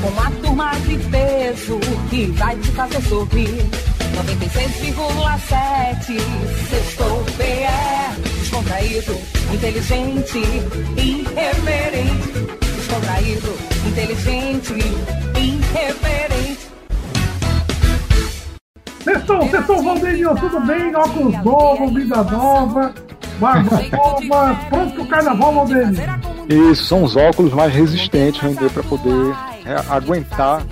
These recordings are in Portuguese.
com uma turma de peso que vai te fazer sorrir. 96,7 Sextou PE Descontraído, inteligente, irreverente Descontraído, inteligente, irreverente Sextou, sextou, Valdinho, tudo bem? Óculos novo, vida nova, barba nova, pronto pro carnaval, Valdinho. Isso, são os óculos mais resistentes, render para poder é, aguentar,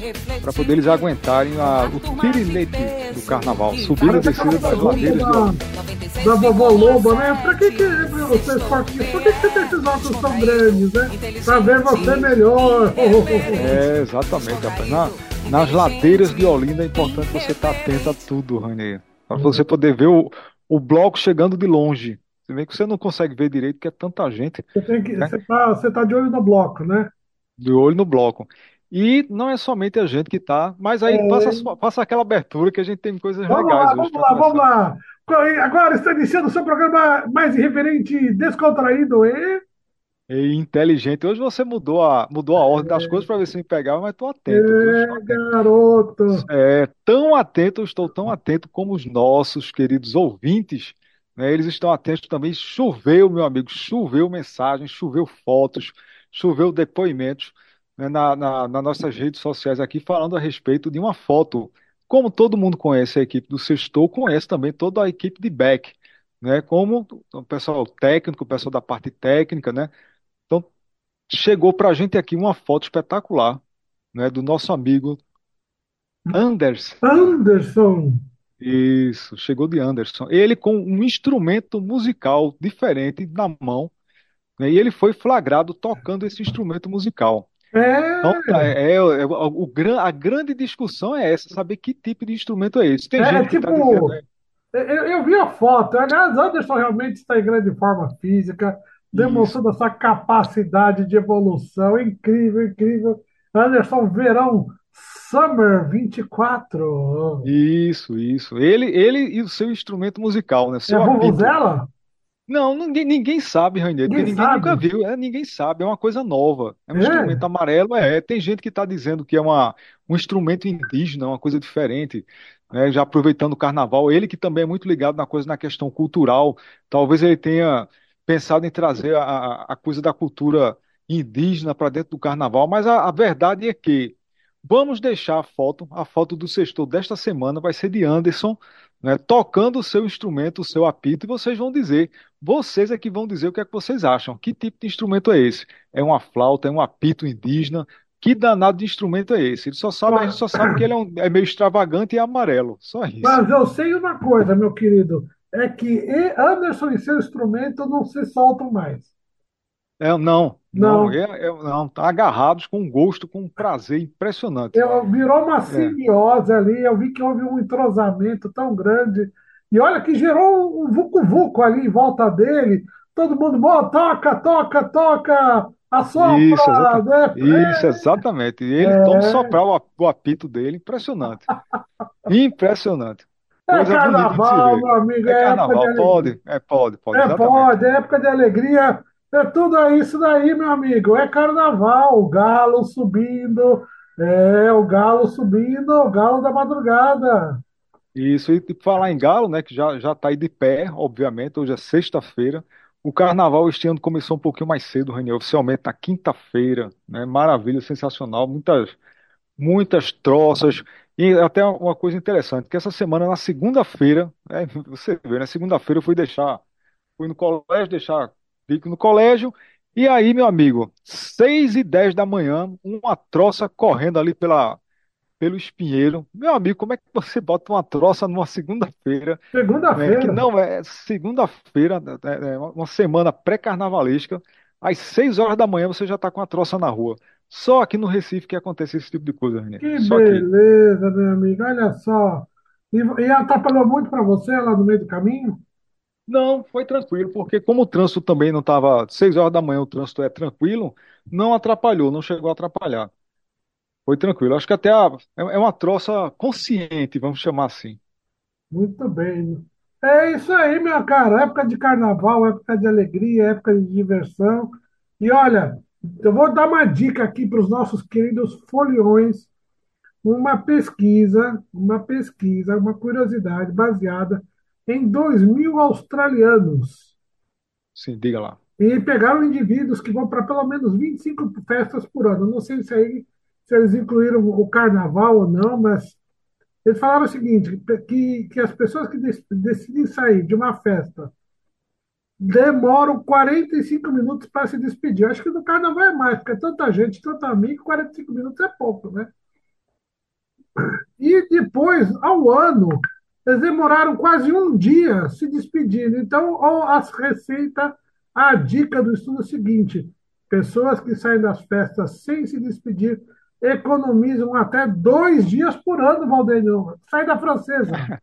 para poder eles aguentarem a, o tirinete do carnaval, subida e descida das ladeiras da, da vovó Loba, né? Pra que que vocês Por que, que você tem esses óculos tão grandes, né? Pra ver você melhor. É, exatamente, rapaz. Na, nas ladeiras de Olinda é importante você estar atento a tudo, Rainê. Para você poder ver o, o bloco chegando de longe. Se bem que você não consegue ver direito, porque é tanta gente. Você, tem que, né? você, tá, você tá de olho no bloco, né? De olho no bloco. E não é somente a gente que tá, mas aí é... passa, passa aquela abertura que a gente tem coisas vamos legais lá. Vamos lá, vamos lá. Agora está iniciando o seu programa mais irreverente, descontraído e. E inteligente. Hoje você mudou a, mudou a ordem é... das coisas para ver se me pegava, mas tô atento. É, atento. garoto. É, tão atento, estou tão atento como os nossos queridos ouvintes. Né, eles estão atentos também. Choveu, meu amigo, choveu mensagens, choveu fotos, choveu depoimentos né, na, na, nas nossas redes sociais aqui falando a respeito de uma foto. Como todo mundo conhece a equipe do Sextou, conhece também toda a equipe de back, né? Como o pessoal técnico, o pessoal da parte técnica, né? Então, chegou para a gente aqui uma foto espetacular, né? Do nosso amigo Anderson. Anderson! Isso, chegou de Anderson. Ele com um instrumento musical diferente na mão, né? E ele foi flagrado tocando esse instrumento musical. É. Então, é, é, é o, a grande discussão é essa, saber que tipo de instrumento é esse. Tem é, gente tipo, tá dizendo, né? eu, eu, vi a foto, aliás, Anderson realmente está em grande forma física, demonstrando Isso. essa capacidade de evolução incrível, incrível. Anderson Verão Summer 24. Isso, isso. Ele, ele e o seu instrumento musical, né? Seu é a Vuvuzela? Não, ninguém, ninguém sabe, Rainer, porque ninguém sabe. nunca viu, é, ninguém sabe, é uma coisa nova. É um é. instrumento amarelo, é. Tem gente que está dizendo que é uma, um instrumento indígena, uma coisa diferente, né, já aproveitando o carnaval. Ele que também é muito ligado na coisa, na questão cultural, talvez ele tenha pensado em trazer a, a coisa da cultura indígena para dentro do carnaval, mas a, a verdade é que Vamos deixar a foto, a foto do sextor desta semana vai ser de Anderson, né, tocando o seu instrumento, o seu apito, e vocês vão dizer, vocês é que vão dizer o que é que vocês acham. Que tipo de instrumento é esse? É uma flauta, é um apito indígena? Que danado de instrumento é esse? Ele só sabe, a gente só sabe que ele é, um, é meio extravagante e amarelo. Só isso. Mas eu sei uma coisa, meu querido, é que Anderson e seu instrumento não se soltam mais. É, não, não, não, é, é, não, tá agarrados com um gosto, com um prazer impressionante. Eu, virou uma é. simbiose é. ali, eu vi que houve um entrosamento tão grande. E olha que gerou um vucu-vucu ali em volta dele. Todo mundo, bom, toca, toca, toca, assopra. Isso, exatamente. Né? Isso, exatamente. E ele é. toma soprar o, o apito dele, impressionante. impressionante. É carnaval, meu amigo. É, é carnaval, pode, é, pode, pode. É, pode, é época de alegria. É tudo isso daí, meu amigo. É carnaval, o galo subindo, é o galo subindo, o galo da madrugada. Isso, e falar em galo, né, que já já está aí de pé, obviamente, hoje é sexta-feira. O carnaval este ano começou um pouquinho mais cedo, Renier, oficialmente na quinta-feira, né? Maravilha, sensacional, muitas muitas troças. E até uma coisa interessante, que essa semana, na segunda-feira, né, você vê, na segunda-feira eu fui deixar, fui no colégio deixar fico no colégio. E aí, meu amigo, 6 e 10 da manhã, uma troça correndo ali pela, pelo espinheiro. Meu amigo, como é que você bota uma troça numa segunda-feira? Segunda-feira? É, que não é segunda-feira, é, é uma semana pré-carnavalesca. Às 6 horas da manhã você já está com a troça na rua. Só aqui no Recife que acontece esse tipo de coisa, René. Que Só beleza, meu amigo. Olha só. E, e atrapalhou muito para você lá no meio do caminho? Não, foi tranquilo, porque como o trânsito também não estava. Seis horas da manhã o trânsito é tranquilo, não atrapalhou, não chegou a atrapalhar. Foi tranquilo. Acho que até a, é é uma troça consciente, vamos chamar assim. Muito bem. É isso aí, meu cara. Época de carnaval, época de alegria, época de diversão. E olha, eu vou dar uma dica aqui para os nossos queridos foliões. Uma pesquisa, uma pesquisa, uma curiosidade baseada em 2 mil australianos. Sim, diga lá. E pegaram indivíduos que vão para pelo menos 25 festas por ano. Não sei se aí se eles incluíram o carnaval ou não, mas eles falaram o seguinte, que, que as pessoas que dec- decidem sair de uma festa demoram 45 minutos para se despedir. Acho que no carnaval é mais, porque é tanta gente, tanta amigo, 45 minutos é pouco, né? E depois, ao ano, eles demoraram quase um dia se despedindo. Então, ó, as receitas, a dica do estudo é seguinte: pessoas que saem das festas sem se despedir economizam até dois dias por ano, Valdenio. Sai da francesa.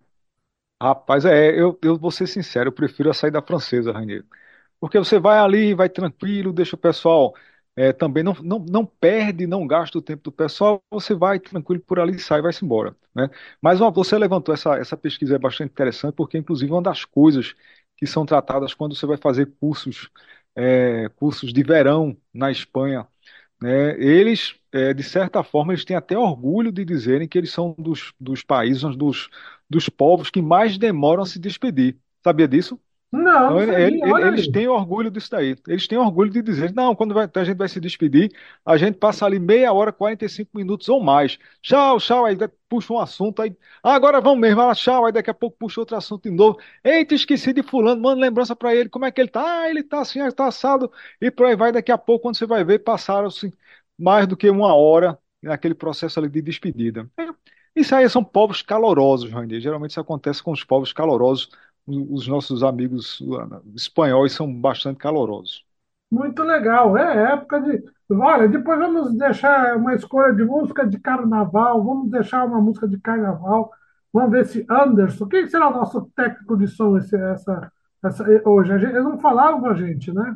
Rapaz, é, eu, eu vou ser sincero, eu prefiro a saída francesa, Rainha. Porque você vai ali, vai tranquilo, deixa o pessoal é, também, não, não, não perde, não gasta o tempo do pessoal, você vai tranquilo por ali, sai, vai-se embora, né? Mas ó, você levantou essa, essa pesquisa, é bastante interessante, porque inclusive uma das coisas que são tratadas quando você vai fazer cursos, é, cursos de verão na Espanha, né? Eles, é, de certa forma, eles têm até orgulho de dizerem que eles são dos, dos países, dos, dos povos que mais demoram a se despedir. Sabia disso? Não, Então, ele- ele- eles têm orgulho disso daí. Eles têm orgulho de dizer, não, quando vai- a gente vai se despedir, a gente passa ali meia hora, 45 minutos ou mais. Tchau, tchau, aí puxa um assunto, aí, ah, agora vamos mesmo, ah, tchau, aí daqui a pouco puxa outro assunto de novo. Eita, esqueci de fulano, manda lembrança pra ele, como é que ele tá? Ah, ele tá assim, ah, tá assado, e por aí vai, daqui a pouco, quando você vai ver, passaram-se mais do que uma hora naquele processo ali de despedida. É, Isso aí são povos calorosos, Randy. Geralmente isso acontece com os povos calorosos os nossos amigos espanhóis são bastante calorosos. Muito legal. É época de. Olha, depois vamos deixar uma escolha de música de carnaval. Vamos deixar uma música de carnaval. Vamos ver se Anderson. Quem será o nosso técnico de som esse, essa, essa, hoje? Eles não falaram com a gente, né?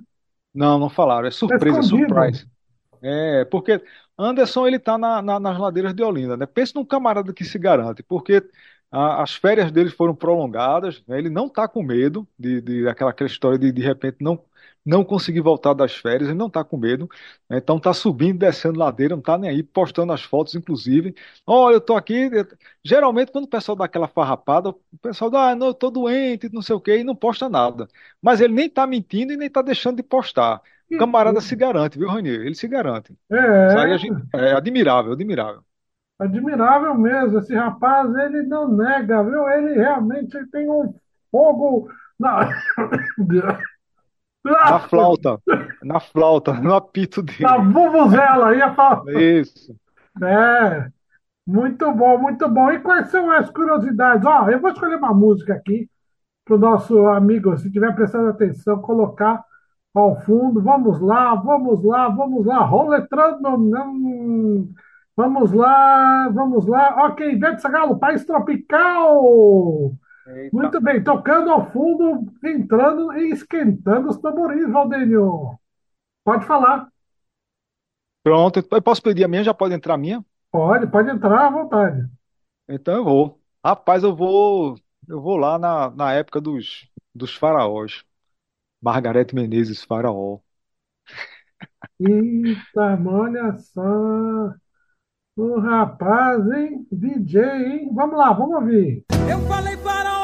Não, não falaram, é Tá surpresa, é surprise. É, porque Anderson ele tá na, na- nas ladeiras de Olinda, né? Pensa num camarada que se garante, porque a- as férias dele foram prolongadas, né? Ele não tá com medo de, de aquela, aquela história de de repente não não conseguir voltar das férias, ele não tá com medo, né? Então tá subindo, descendo ladeira, não tá nem aí, postando as fotos, inclusive. Olha, eu tô aqui. Geralmente, quando o pessoal dá aquela farrapada, o pessoal dá, ah, não, eu tô doente, não sei o quê, e não posta nada. Mas ele nem tá mentindo e nem tá deixando de postar. O Que camarada coisa. se garante, viu, Ranier? Ele se garante. Isso aí a É, gente, é admirável, admirável. Admirável mesmo. Esse rapaz, ele não nega, viu? Ele realmente tem um fogo na, Na flauta, na flauta, no apito na dele. vuvuzela. Ia falar. Isso. É. Muito bom, muito bom. E quais são as curiosidades? Ó, eu vou escolher uma música aqui para o nosso amigo, se tiver prestando atenção, colocar ao fundo. Vamos lá, vamos lá, vamos lá. Roletrando. hum, Vamos lá, vamos lá. Ok, Ivete Sangalo, País Tropical. Eita. Muito bem, tocando ao fundo, entrando e esquentando os tamborins, Valdênio. Pode falar. Pronto, eu posso pedir a minha? Já pode entrar a minha? Pode, pode entrar à vontade. Então eu vou. Rapaz, eu vou, eu vou lá na, na época dos, dos faraós. Margarete Menezes, faraó. Eita, olha só. O rapaz, hein? DJ, hein? Vamos lá, vamos ouvir. Eu falei faraó,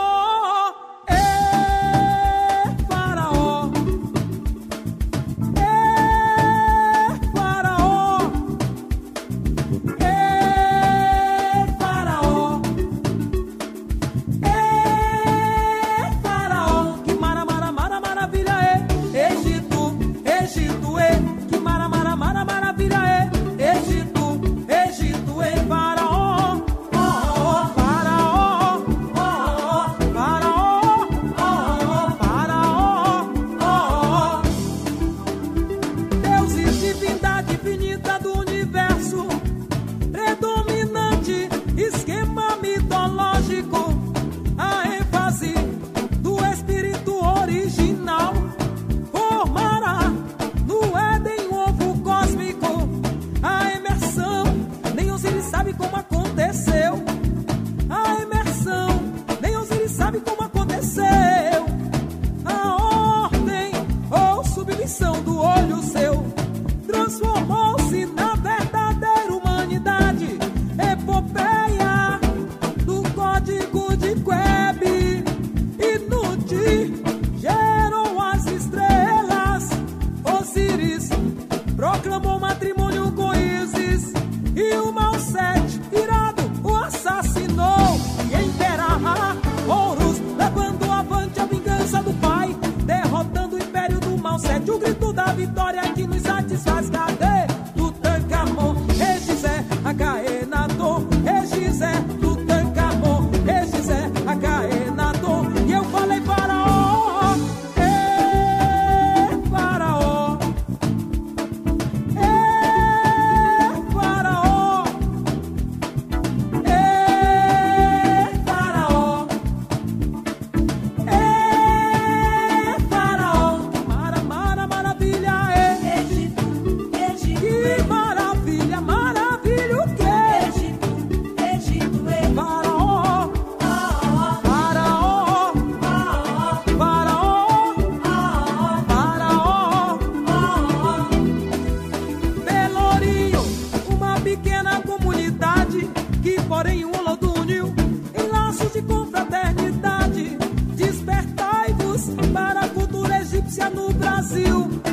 Brasil.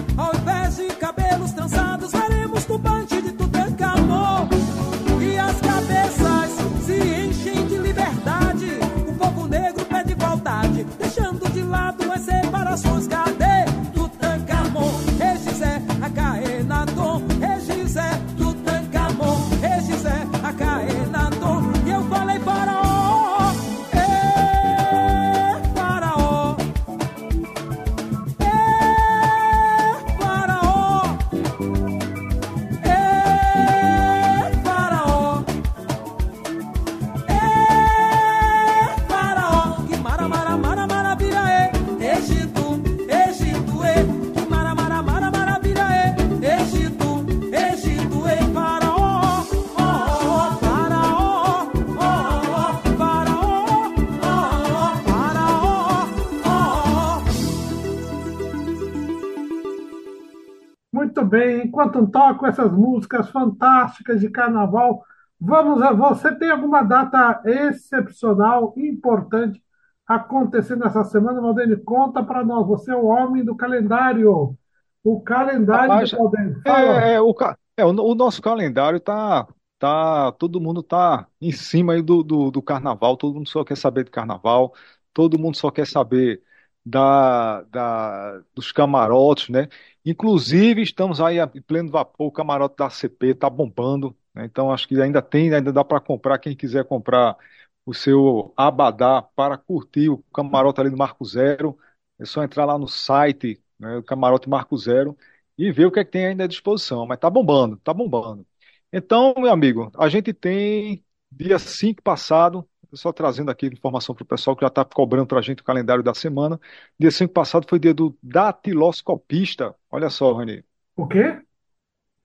Enquanto toco essas músicas fantásticas de carnaval, vamos a você tem alguma data excepcional, importante acontecendo essa semana? Valdene, conta para nós. Você é o homem do calendário. O calendário Rapaz, Valdene. Fala. É, é, o, é, o, o nosso calendário tá, tá, todo mundo tá em cima aí do, do, do carnaval, todo mundo só quer saber de carnaval, todo mundo só quer saber da, da, dos camarotes, né? Inclusive, estamos aí em pleno vapor, o camarote da CP tá bombando, né? Então, acho que ainda tem, ainda dá para comprar, quem quiser comprar o seu abadá para curtir o camarote ali do Marco Zero, é só entrar lá no site, né, camarote Marco Zero, e ver o que é que tem ainda à disposição. Mas tá bombando, tá bombando. Então, meu amigo, a gente tem dia 5 passado, só trazendo aqui informação para o pessoal que já está cobrando para a gente o calendário da semana. Dia 5 passado foi dia do datiloscopista. Olha só, Rani. O quê?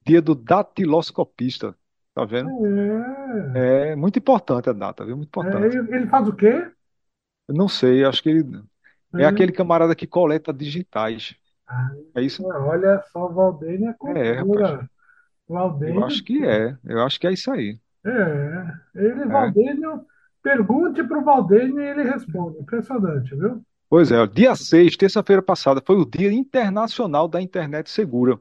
Dia do datiloscopista. Tá vendo? É. É muito importante a data, viu? Muito É, importante. ele ele faz o quê? Eu não sei, acho que ele é É. aquele camarada que coleta digitais. Ah, É isso? Olha só, Valdene é É, cultura. rapaz. Valdene, Eu acho que é. Eu acho que é isso aí. é. Ele, É. Pergunte para o Valdene e ele responde. Impressionante, viu? Pois é, dia 6, terça-feira passada, foi o Dia Internacional da Internet Segura.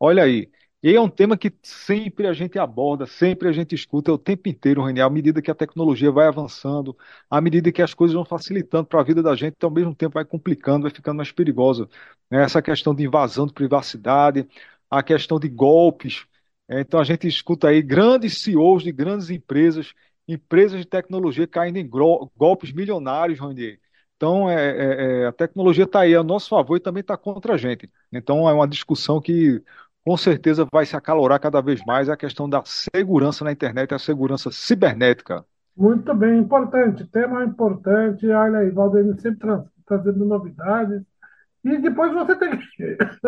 Olha aí. E é um tema que sempre a gente aborda, sempre a gente escuta o tempo inteiro, Renier, à medida que a tecnologia vai avançando, à medida que as coisas vão facilitando para a vida da gente, então, ao mesmo tempo vai complicando, vai ficando mais perigoso. né? Essa questão de invasão de privacidade, a questão de golpes. É, Então a gente escuta aí grandes CEOs de grandes empresas, empresas de tecnologia caindo em golpes milionários, Ronier. Então é, é- é, a tecnologia está aí a nosso favor e também está contra a gente. Então é uma discussão que com certeza vai se acalorar cada vez mais é a questão da segurança na internet, a segurança cibernética. Muito bem, importante. Tema importante. Olha aí, Valdene sempre tra- trazendo novidades. E depois você tem que.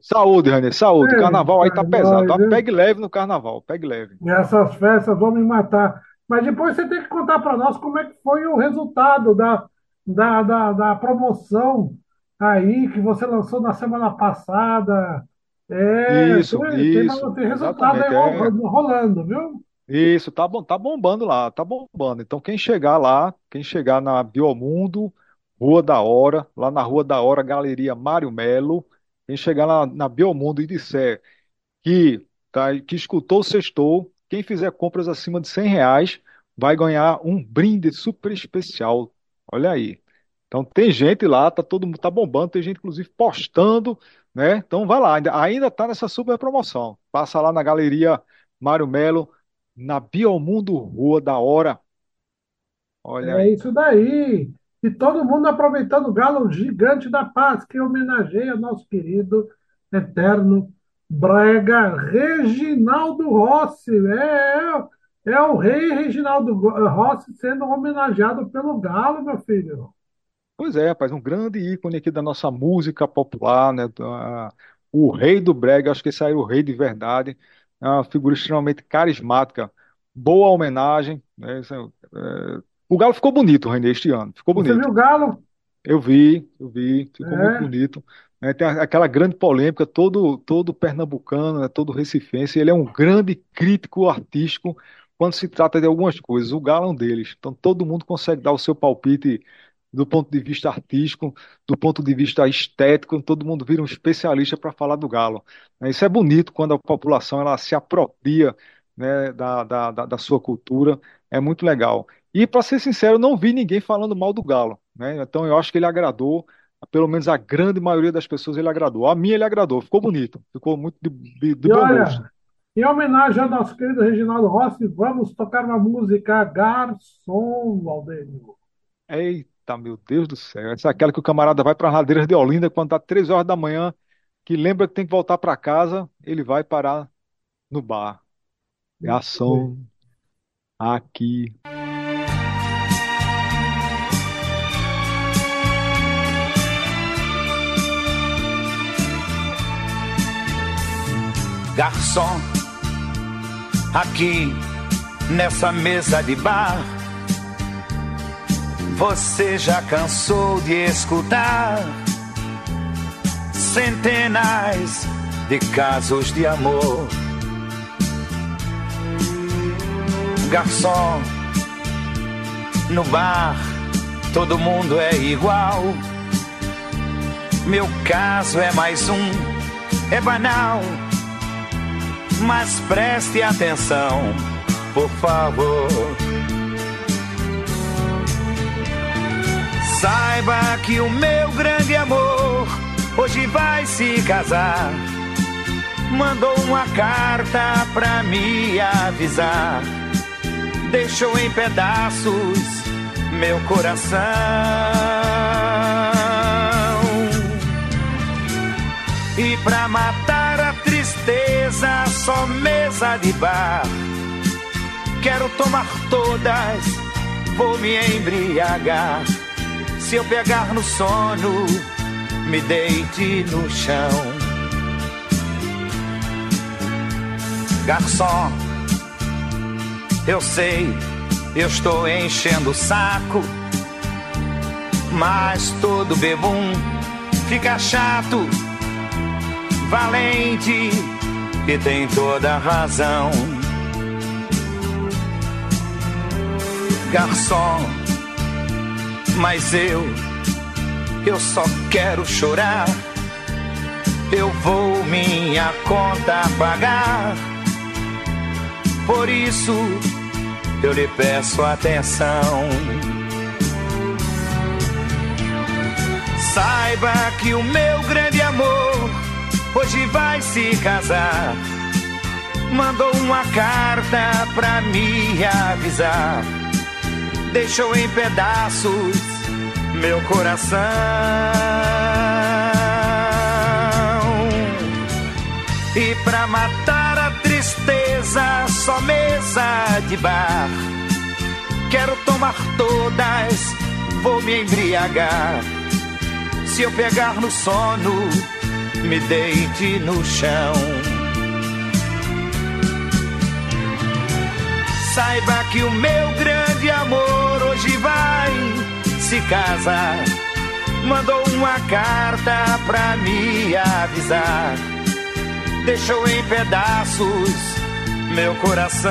Saúde, Ranier, saúde. É, Carnaval aí tá pesado, tá? Pegue leve no carnaval, pegue leve. Nessas festas vão me matar. Mas depois você tem que contar para nós como é que foi o resultado da, da, da, da promoção aí que você lançou na semana passada. É, Isso, tem, isso, tem resultado aí exatamente. É, ro- rolando, viu? isso, tá bom, tá bombando lá, tá bombando. Então, quem chegar lá, quem chegar na Biomundo, Rua da Hora, lá na Rua da Hora, Galeria Mário Melo, quem chegar na, na Biomundo e disser que, tá, que escutou o Sextou, quem fizer compras acima de 100 reais vai ganhar um brinde super especial. Olha aí. Então tem gente lá, tá todo mundo tá bombando, tem gente inclusive postando, né? Então vai lá, ainda, ainda tá nessa super promoção. Passa lá na Galeria Mário Melo, na Biomundo Rua da Hora. Olha É aí. isso daí. E todo mundo aproveitando o galo gigante da paz, que homenageia nosso querido, eterno Brega Reginaldo Rossi. É, é, é o rei Reginaldo Rossi sendo homenageado pelo galo, meu filho. Pois é, rapaz, um grande ícone aqui da nossa música popular, né? O rei do brega, acho que esse aí é o rei de verdade. É uma figura extremamente carismática. Boa homenagem, né? É- é, O Galo ficou bonito, René, este ano. Ficou Você viu bonito. o galo? Eu vi, eu vi, ficou muito É. bonito. né? Tem aquela grande polêmica, todo, todo pernambucano, né, todo recifense, ele é um grande crítico artístico quando se trata de algumas coisas. O Galo é um deles. Então todo mundo consegue dar o seu palpite do ponto de vista artístico, do ponto de vista estético, todo mundo vira um especialista para falar do Galo. né? Isso é bonito quando a população ela se apropria, né, da, da da sua cultura, é muito legal. E, para ser sincero, eu não vi ninguém falando mal do Galo, né? Então eu acho que ele agradou, pelo menos a grande maioria das pessoas ele agradou. A minha ele agradou, ficou bonito, ficou muito de, de- de E bom gosto. olha, em homenagem ao nosso querido Reginaldo Rossi, vamos tocar uma música Garçom, Valdênio. Eita, meu Deus do céu. Essa é aquela que o camarada vai para Ladeiras de Olinda quando tá três horas da manhã, que lembra que tem que voltar para casa, ele vai parar no bar. É ação aqui. Garçom, aqui nessa mesa de bar, você já cansou de escutar centenas de casos de amor. Garçom, no bar todo mundo é igual. Meu caso é mais um, é banal. Mas preste atenção, por favor. Saiba que o meu grande amor hoje vai se casar. Mandou uma carta pra me avisar. Deixou em pedaços meu coração. E pra matar a tristeza, só mesa de bar. Quero tomar todas, vou me embriagar. Se eu pegar no sono, me deite no chão. Garçom, eu sei, eu estou enchendo o saco. Mas todo bebum fica chato valente e tem toda razão. Garçom, mas eu, eu só quero chorar. Eu vou minha conta pagar. Por isso eu lhe peço atenção. Saiba que o meu grande amor hoje vai se casar. Mandou uma carta pra me avisar. Deixou em pedaços meu coração. E pra matar a tristeza, só mesa de bar. Quero tomar todas, vou me embriagar. Se eu pegar no sono, me deite no chão. Saiba que o meu grande amor hoje vai se casar. Mandou uma carta pra me avisar. Deixou em pedaços meu coração.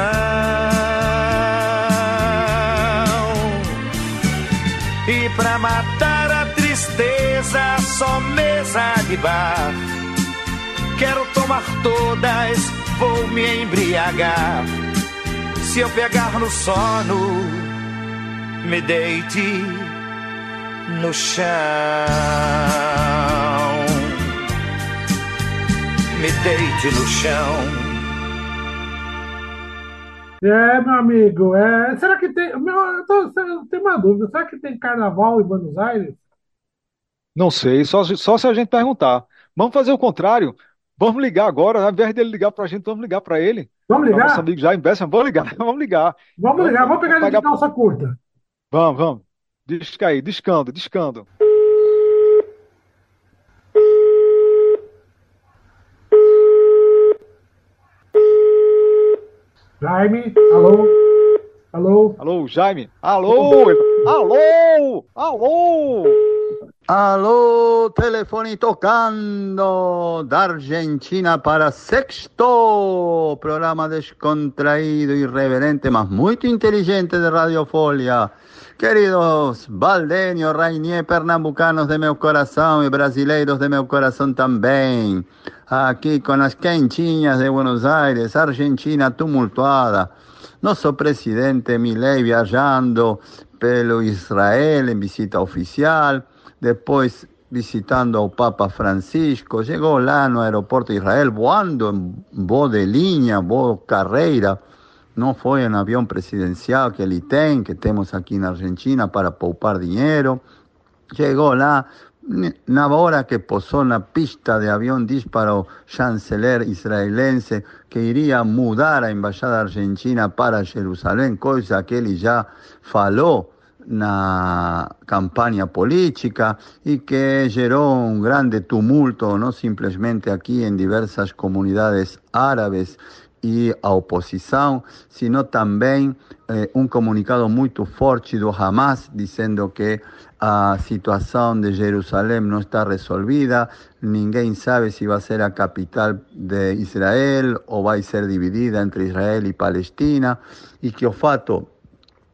E pra matar a tristeza, só mesa de bar. Quero tomar todas, vou me embriagar. Se eu pegar no sono, me deite no chão. Me deite no chão. É, meu amigo, é, será que tem. Meu, eu tô, eu tenho uma dúvida. Será que tem carnaval em Buenos Aires? Não sei, só, só se a gente perguntar. Vamos fazer o contrário. Vamos ligar agora, ao invés dele ligar pra gente, vamos ligar pra ele. Vamos Pra nosso ligar? amigo Jaime Bessa, vamos ligar, vamos ligar. Vamos ligar, vamos pegar ele de calça curta. Vamos, vamos. Disca aí, discando, discando. Jaime, alô? Alô? Alô, Jaime? Alô? Ele- Alô? Alô? Telefone tocando da Argentina para sexto programa descontraído, irreverente, mas muy inteligente de Radio Folia. Queridos valdeños, rainier, pernambucanos de meu corazón y brasileiros de meu corazón también. Aquí con las quentinhas de Buenos Aires, Argentina tumultuada. Nosso presidente Milei viajando pelo Israel en visita oficial, depois visitando ao Papa Francisco, chegou lá no aeroporto de Israel voando em voo de linha, voo carreira, não foi em avião presidencial que ele tem, que temos aqui na Argentina para poupar dinheiro. Chegou lá, na hora que pousou na pista de avião, diz para o chanceler israelense que iria mudar a embaixada argentina para Jerusalém, coisa que ele já falou na campanha política e que gerou um grande tumulto, não simplesmente aqui em diversas comunidades árabes e a oposição, sino também eh, comunicado muito forte do Hamas dizendo que a situação de Jerusalém não está resolvida, ninguém sabe se vai ser a capital de Israel ou vai ser dividida entre Israel e Palestina, e que o fato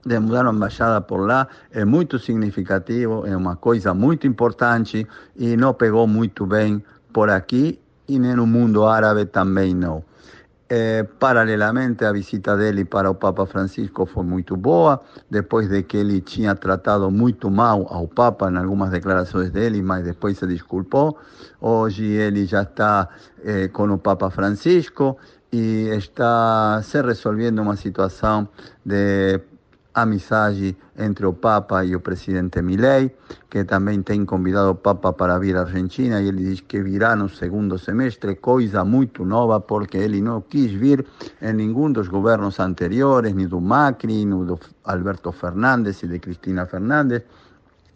de mudar a embaixada por lá é muito significativo, é uma coisa muito importante e não pegou muito bem por aqui e nem no mundo árabe também não. Eh, paralelamente, a visita dele para o Papa Francisco foi muito boa, depois de que ele tinha tratado muito mal ao Papa em algumas declarações dele, mas depois se desculpou. Hoje ele já está eh, com o Papa Francisco e está se resolvendo uma situação de amizade entre o Papa e o presidente Milei, que também tem convidado o Papa para vir à Argentina, e ele diz que virá no segundo semestre, coisa muito nova, porque ele não quis vir em nenhum dos governos anteriores, nem do Macri, nem do Alberto Fernandes e de Cristina Fernandes.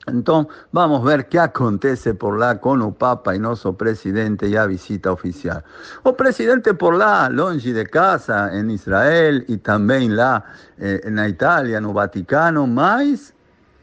Então, vamos ver o que acontece por lá com o Papa e nosso presidente e a visita oficial. O presidente por lá, longe de casa, em Israel e também lá eh, na Itália, no Vaticano, mas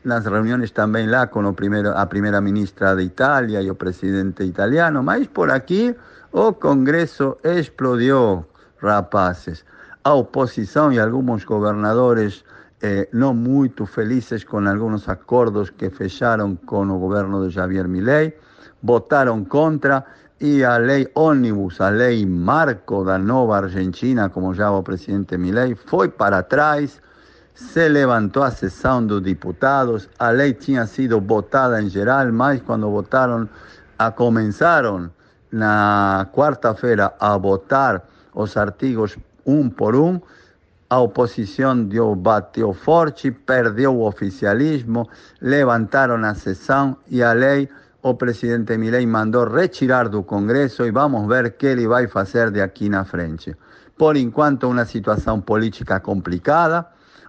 nas reuniões também lá com o primeiro, a primeira ministra de Itália e o presidente italiano, mas por aqui o Congresso explodiu, rapazes. A oposição e alguns governadores eh, não muito felizes com alguns acordos que fecharam com o governo de Javier Milei, votaram contra e a lei ônibus, a lei marco da nova Argentina, como já o presidente Milei, foi para trás, se levantou a sessão dos deputados, a lei tinha sido votada em geral, mas quando votaram, a começaram na quarta-feira a votar os artigos um por um, a oposição deu, bateu forte, perdeu o oficialismo, levantaram a sessão e a lei, o presidente Milei mandou retirar do Congresso e vamos ver o que ele vai fazer de aqui na frente. Por enquanto, uma situação política complicada,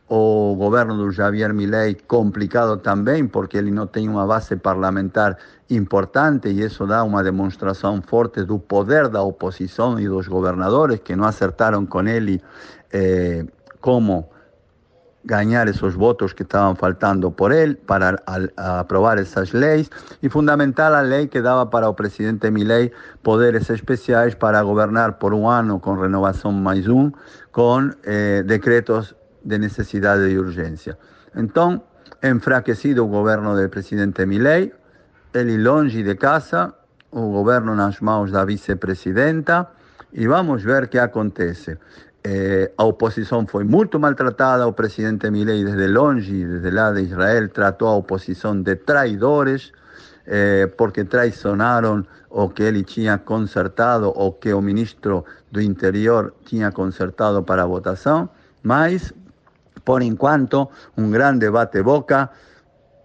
o governo do Javier Milei complicado também, porque ele não tem uma base parlamentar importante e isso dá uma demonstração forte do poder da oposição e dos governadores que não acertaram com ele eh, como ganhar esses votos que estavam faltando por ele para a, a aprovar essas leis e fundamental a lei que dava para o presidente Milei poderes especiais para governar por um ano com renovação mais um, com eh, decretos de necessidade e urgência. Então, enfraquecido o governo do presidente Milei, ele longe de casa, o governo nas mãos da vice-presidenta, e vamos ver o que acontece. Eh, a oposição foi muito maltratada, o presidente Milei desde longe, desde lá de Israel, tratou a oposição de traidores, eh, porque traicionaram o que ele tinha consertado, o que o ministro do Interior tinha consertado para a votação, mas, por enquanto, um grande bate-boca,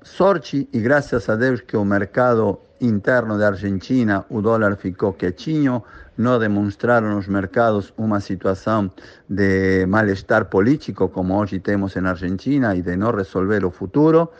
sorte e graças a Deus que o mercado interno da Argentina, o dólar ficou quietinho, não demonstraram os mercados uma situação de mal-estar político como hoje temos na Argentina e de não resolver o futuro.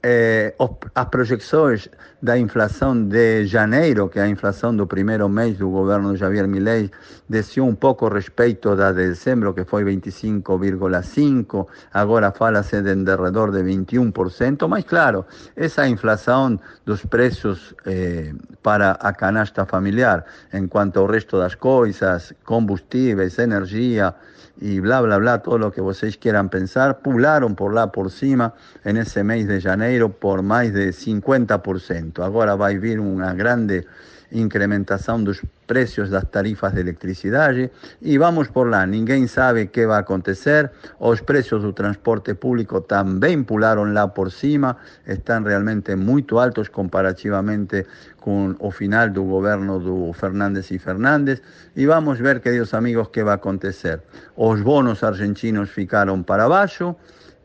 Eh, as projeções da inflação de janeiro, que é a inflação do primeiro mês do governo Javier Milei, desceu um pouco respeito da de dezembro, que foi 25,5%, agora fala-se de derredor de 21%, mas claro, essa inflação dos preços eh, para a canasta familiar, enquanto ao resto das coisas, combustíveis, energia, y bla, bla, bla, todo lo que vocês quieran pensar, pularon por lá por cima en ese mes de janeiro por más de 50%. Agora vai vir uma grande incrementação dos preços das tarifas de eletricidade e vamos por lá, ninguém sabe o que vai acontecer, os preços do transporte público também pularam lá por cima, estão realmente muito altos comparativamente com o final do governo do Fernandes e Fernandes e vamos ver, queridos amigos, o que vai acontecer. Os bonos argentinos ficaram para baixo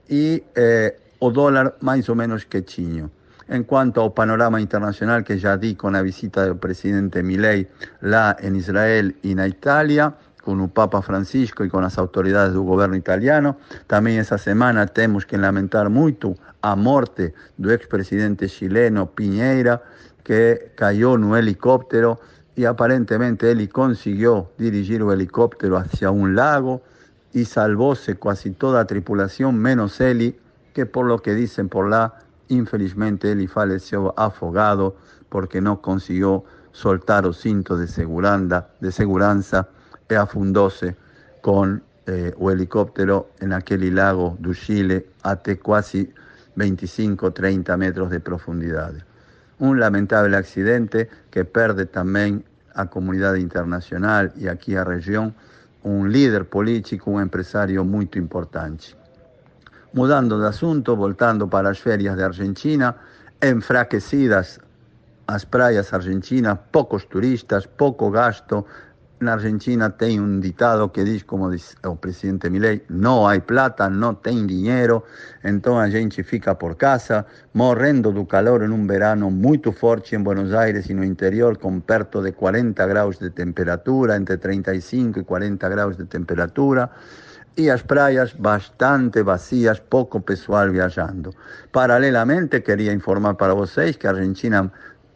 e eh, o dólar mais ou menos quietinho. En cuanto ao panorama internacional que ya di con la visita del presidente Milei lá en Israel y en Italia, con o Papa Francisco e com as autoridades do governo italiano. Também essa semana temos que lamentar muito a morte do ex-presidente chileno Piñeira, que caiu no helicóptero e aparentemente ele conseguiu dirigir o helicóptero hacia um lago e salvou-se quase toda a tripulação, menos ele, que por lo que dizem por lá, Infelizmente él faleceu afogado porque no consiguió soltar o cinto de segurança, de segurança e afundou-se com eh, o helicóptero naquele lago do Chile até quase 25, 30 metros de profundidade. Um lamentável acidente que perde também a comunidade internacional e aqui a região um líder político, um empresário muito importante. Mudando de asunto, voltando para as férias de Argentina, enfraquecidas as praias argentinas, poucos turistas, pouco gasto. Na Argentina tem um ditado que diz, como diz o presidente Milei, não há plata, não tem dinheiro, então a gente fica por casa, morrendo do calor em um verano muito forte em Buenos Aires e no interior, com perto de 40 graus de temperatura, entre 35 e 40 graus de temperatura e as praias bastante vazias, pouco pessoal viajando. Paralelamente, queria informar para vocês que a Argentina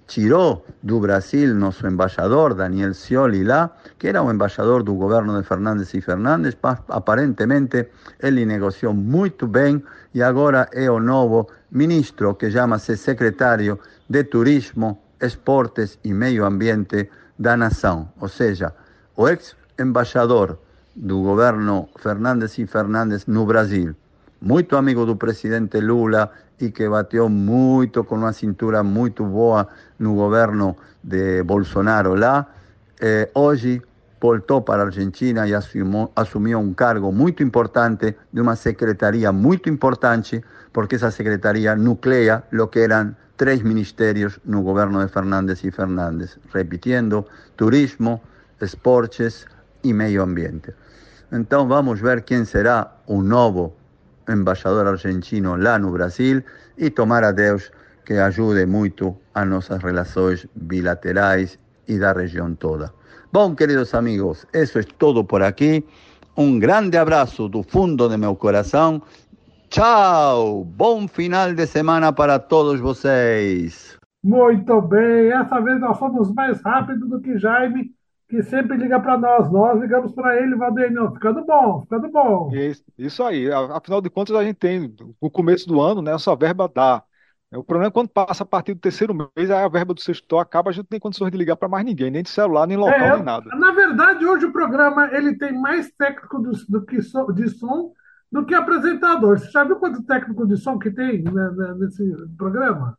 tirou do Brasil nosso embaixador, Daniel Scioli, lá, que era o embaixador do governo de Fernandes e Fernandes, aparentemente ele negociou muito bem e agora é o novo ministro, que chama-se secretário de Turismo, Esportes e Meio Ambiente da nação, ou seja, o ex-embaixador do governo Fernandes e Fernandes no Brasil. Muito amigo do presidente Lula e que bateu muito com uma cintura muito boa no governo de Bolsonaro lá. Eh, hoje voltou para Argentina e assumiu, assumiu um cargo muito importante de uma secretaria muito importante, porque essa secretaria nuclea o que eram três ministérios no governo de Fernandes e Fernandes, repetindo, turismo, esportes e meio ambiente. Então vamos ver quem será o novo embaixador argentino lá no Brasil e tomar a Deus que ajude muito a nossas relações bilaterais e da região toda. Bom, queridos amigos, isso é tudo por aqui. Um grande abraço do fundo de meu coração. Tchau! Bom final de semana para todos vocês. Muito bem, essa vez nós fomos mais rápido do que Jaime que sempre liga para nós. Nós ligamos para ele, Valdenio, ficando bom, ficando bom. Isso, isso aí. A- Afinal de contas, a gente tem, no começo do ano, né, essa verba dá. O problema é quando passa a partir do terceiro mês, aí a verba do sexto acaba, a gente não tem condições de ligar para mais ninguém, nem de celular, nem local, É, nem nada. na verdade, hoje o programa ele tem mais técnico do, do que so- de som do que apresentador. Você já viu quanto técnico de som que tem né, né, nesse programa?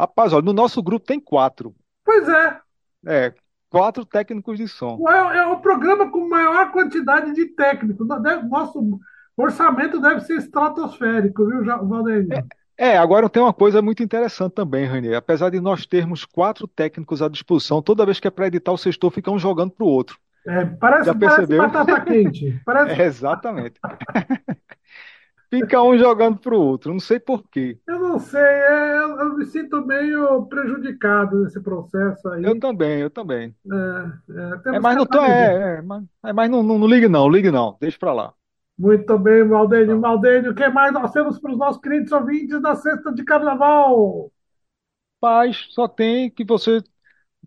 Rapaz, olha, no nosso grupo tem quatro. Pois é, É, quatro técnicos de som. é, é o programa com maior quantidade de técnicos. Nosso orçamento deve ser estratosférico, viu, Valdeir? É, agora tem uma coisa muito interessante também, Rainer. Apesar de nós termos quatro técnicos à disposição, toda vez que é para editar o sextor, fica um jogando pro outro. É, parece, Já parece percebeu? batata quente. Parece, É, exatamente. Fica um jogando pro outro, não sei por quê. eu não sei, é, eu, eu me sinto meio prejudicado nesse processo aí. Eu também, eu também. É, é, É, mas não tô, é, é, mas, é, mas não, não, não ligue não, ligue não, deixa pra lá. Muito bem, Maldênio. Maldênio, o que mais nós temos para os nossos queridos ouvintes da sexta de carnaval? Mas só tem que você,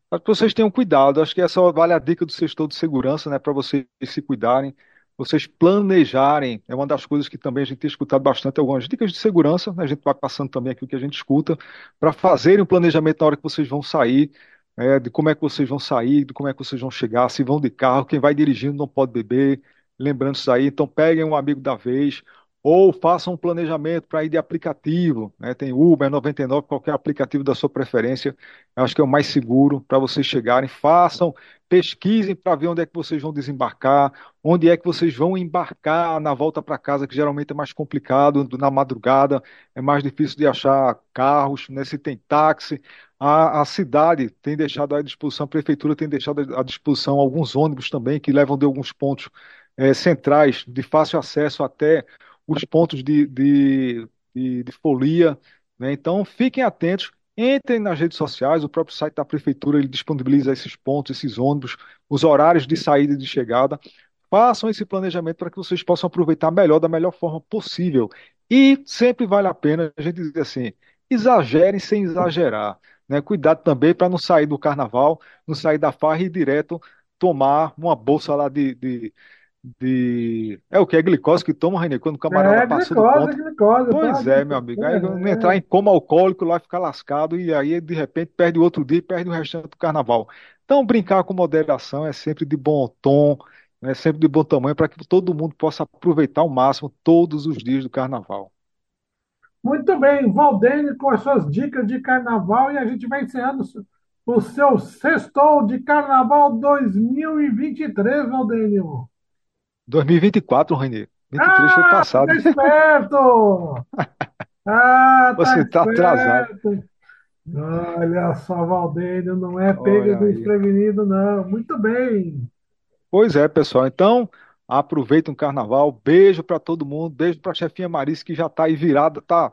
para que vocês tenham cuidado. Acho que essa vale a dica do sextor de segurança, né, para vocês se cuidarem, vocês planejarem. É uma das coisas que também a gente tem escutado bastante, algumas dicas de segurança, né, a gente vai passando também aqui o que a gente escuta, para fazerem um planejamento na hora que vocês vão sair, é, de como é que vocês vão sair, de como é que vocês vão chegar, se vão de carro, quem vai dirigindo não pode beber, lembrando isso aí. Então peguem um amigo da vez. Ou façam um planejamento para ir de aplicativo, né? Tem Uber, 99, qualquer aplicativo da sua preferência. Eu acho que é o mais seguro para vocês chegarem. Façam, pesquisem para ver onde é que vocês vão desembarcar, onde é que vocês vão embarcar na volta para casa, que geralmente é mais complicado, na madrugada, é mais difícil de achar carros, né? Se tem táxi. A, a cidade tem deixado à disposição, a prefeitura tem deixado à disposição alguns ônibus também que levam de alguns pontos eh, centrais de fácil acesso até os pontos de, de, de, de folia, né? Então fiquem atentos, entrem nas redes sociais, o próprio site da prefeitura ele disponibiliza esses pontos, esses ônibus, os horários de saída e de chegada. Façam esse planejamento para que vocês possam aproveitar melhor, da melhor forma possível. E sempre vale a pena a gente dizer assim, exagerem sem exagerar, né? Cuidado também para não sair do carnaval, não sair da farra e ir direto tomar uma bolsa lá de, de de. É o que? É glicose que toma, Rainer, quando o camarada É, passou do glicose, ponto. glicose. Pois tá? é, meu amigo. Aí não É. entrar em coma alcoólico lá, ficar lascado e aí de repente perde o outro dia e perde o restante do carnaval. Então, brincar com moderação é sempre de bom tom, é sempre de bom tamanho, para que todo mundo possa aproveitar ao máximo todos os dias do carnaval. Muito bem, Valdênio com as suas dicas de carnaval e a gente vai encerrando o seu sextou de carnaval 2023, Valdênio. 2024, Rainer. 23 foi Ah, passado. tá esperto! Ah, tá Você tá atrasado. Olha só, Valdênio, não é pego aí. desprevenido, não. Muito bem. Pois é, pessoal. Então, aproveitem o carnaval. Beijo para todo mundo. Beijo para a chefinha Marice, que já está aí virada, tá,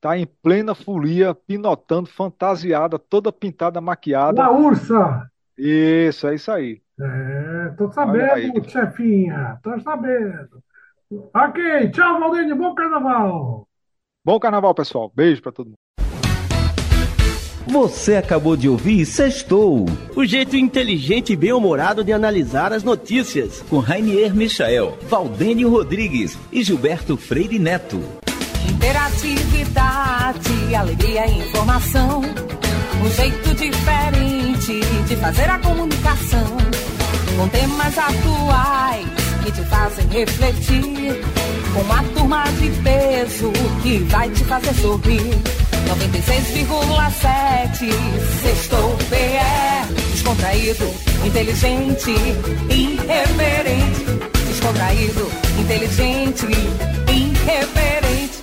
tá em plena folia, pinotando, fantasiada, toda pintada, maquiada. La Ursa. Isso, é isso aí. É, tô sabendo, chefinha. Tô sabendo. Ok, tchau, Valdênio. Bom carnaval. Bom carnaval, pessoal. Beijo para todo mundo. Você acabou de ouvir Sextou, o jeito inteligente e bem-humorado de analisar as notícias, com Rainier Michael, Valdênio Rodrigues e Gilberto Freire Neto. Interatividade, alegria e informação. Um jeito diferente de fazer a comunicação. Com temas atuais que te fazem refletir. Com uma turma de peso que vai te fazer sorrir. 96,7 Sextou PE Descontraído, inteligente, irreverente Descontraído, inteligente, irreverente